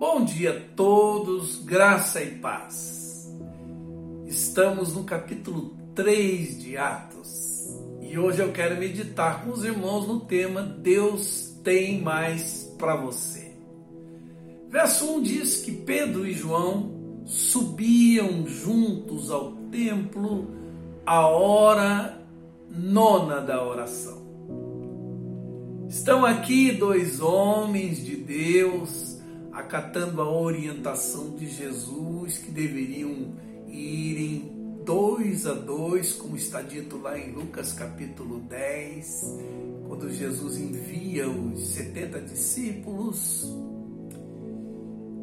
Bom dia a todos, graça e paz. Estamos no capítulo 3 de Atos e hoje eu quero meditar com os irmãos no tema Deus tem mais para você. Verso 1 diz que Pedro e João subiam juntos ao templo a hora nona da oração. Estão aqui dois homens de Deus acatando a orientação de Jesus, que deveriam irem dois a dois, como está dito lá em Lucas capítulo 10, quando Jesus envia os 70 discípulos.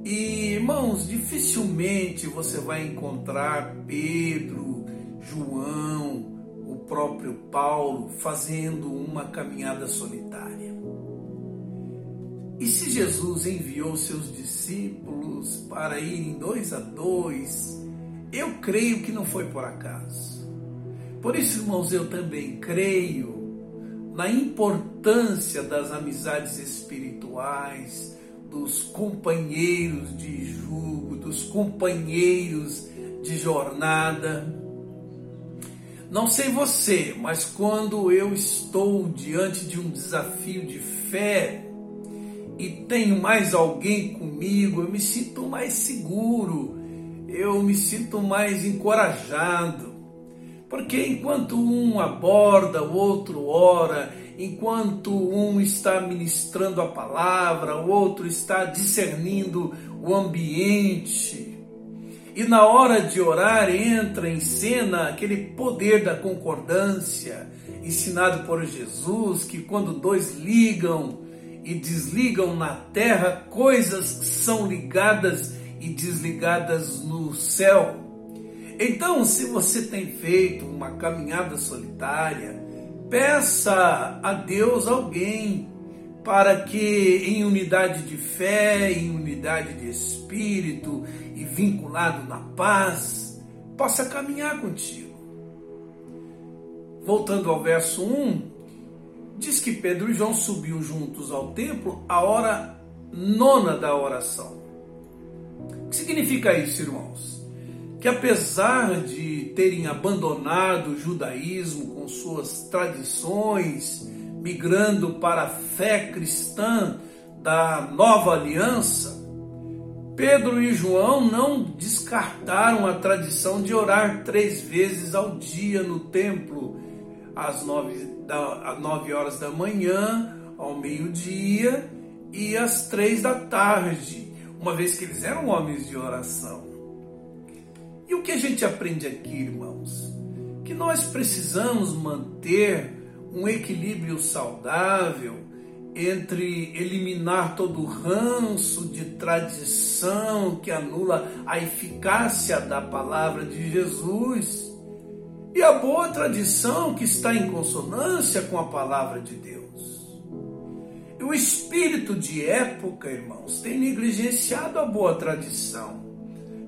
E irmãos, dificilmente você vai encontrar Pedro, João, o próprio Paulo fazendo uma caminhada solitária. E se Jesus enviou seus discípulos para irem dois a dois, eu creio que não foi por acaso. Por isso, irmãos, eu também creio na importância das amizades espirituais, dos companheiros de jugo, dos companheiros de jornada. Não sei você, mas quando eu estou diante de um desafio de fé, e tenho mais alguém comigo, eu me sinto mais seguro, eu me sinto mais encorajado. Porque enquanto um aborda, o outro ora, enquanto um está ministrando a palavra, o outro está discernindo o ambiente. E na hora de orar entra em cena aquele poder da concordância, ensinado por Jesus, que quando dois ligam, e desligam na terra, coisas são ligadas e desligadas no céu. Então, se você tem feito uma caminhada solitária, peça a Deus alguém para que, em unidade de fé, em unidade de espírito e vinculado na paz, possa caminhar contigo. Voltando ao verso 1, diz que Pedro e João subiam juntos ao templo a hora nona da oração. O que significa isso, irmãos? Que apesar de terem abandonado o judaísmo com suas tradições, migrando para a fé cristã da nova aliança, Pedro e João não descartaram a tradição de orar três vezes ao dia no templo, às nove da, às 9 horas da manhã, ao meio-dia e às três da tarde, uma vez que eles eram homens de oração. E o que a gente aprende aqui, irmãos? Que nós precisamos manter um equilíbrio saudável entre eliminar todo o ranço de tradição que anula a eficácia da palavra de Jesus e a boa tradição que está em consonância com a palavra de Deus. E o espírito de época, irmãos, tem negligenciado a boa tradição.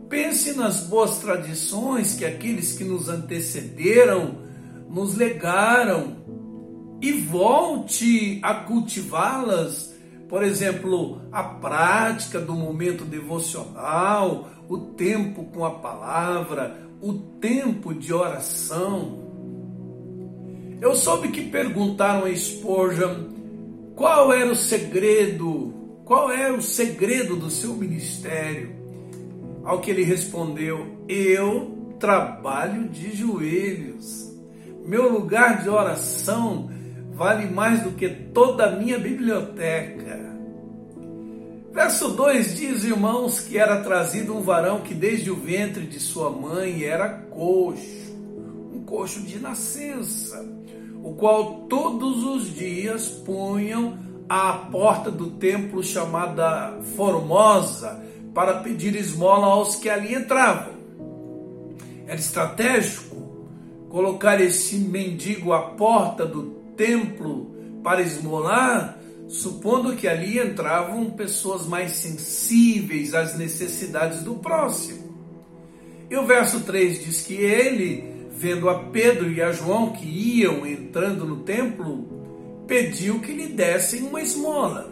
Pense nas boas tradições que aqueles que nos antecederam nos legaram e volte a cultivá-las. Por exemplo, a prática do momento devocional, o tempo com a palavra, o tempo de oração. Eu soube que perguntaram a Spurgeon qual era o segredo, qual era o segredo do seu ministério. Ao que ele respondeu: Eu trabalho de joelhos. Meu lugar de oração vale mais do que toda a minha biblioteca. Verso 2 diz, irmãos, que era trazido um varão que desde o ventre de sua mãe era coxo, um coxo de nascença, o qual todos os dias punham à porta do templo chamada Formosa para pedir esmola aos que ali entravam. Era estratégico colocar esse mendigo à porta do templo para esmolar supondo que ali entravam pessoas mais sensíveis às necessidades do próximo. E o verso 3 diz que ele, vendo a Pedro e a João que iam entrando no templo, pediu que lhe dessem uma esmola.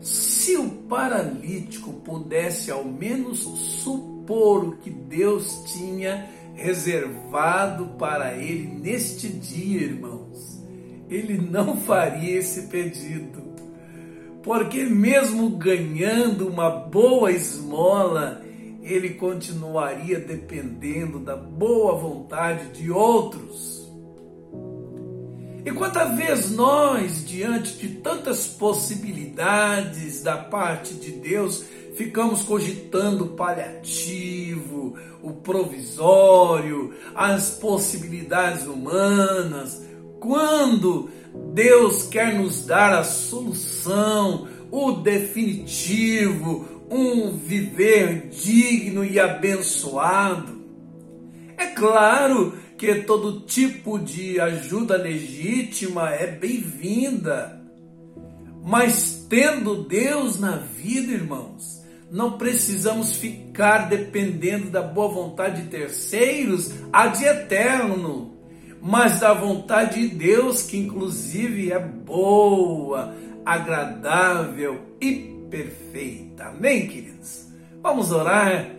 Se o paralítico pudesse ao menos supor o que Deus tinha reservado para ele neste dia, irmãos, ele não faria esse pedido. Porque, mesmo ganhando uma boa esmola, ele continuaria dependendo da boa vontade de outros. E quantas vezes nós, diante de tantas possibilidades da parte de Deus, ficamos cogitando o paliativo, o provisório, as possibilidades humanas, quando Deus quer nos dar a solução, o definitivo, um viver digno e abençoado. É claro que todo tipo de ajuda legítima é bem-vinda, mas tendo Deus na vida, irmãos, não precisamos ficar dependendo da boa vontade de terceiros a de eterno, mas da vontade de Deus, que inclusive é boa, agradável e perfeita. Amém, queridos? Vamos orar.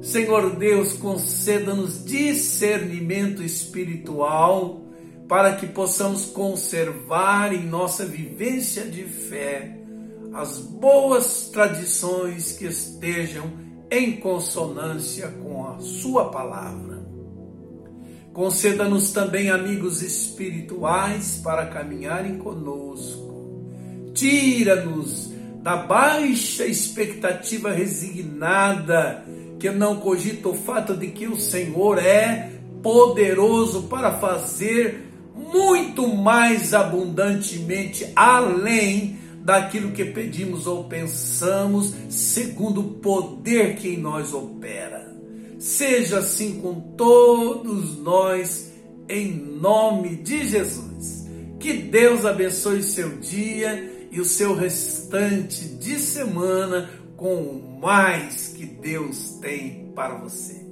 Senhor Deus, conceda-nos discernimento espiritual para que possamos conservar em nossa vivência de fé as boas tradições que estejam em consonância com a Sua palavra. Conceda-nos também amigos espirituais para caminharem conosco. Tira-nos da baixa expectativa resignada que não cogita o fato de que o Senhor é poderoso para fazer muito mais abundantemente além daquilo que pedimos ou pensamos, segundo o poder que em nós opera. Seja assim com todos nós, em nome de Jesus. Que Deus abençoe seu dia e o seu restante de semana com o mais que Deus tem para você.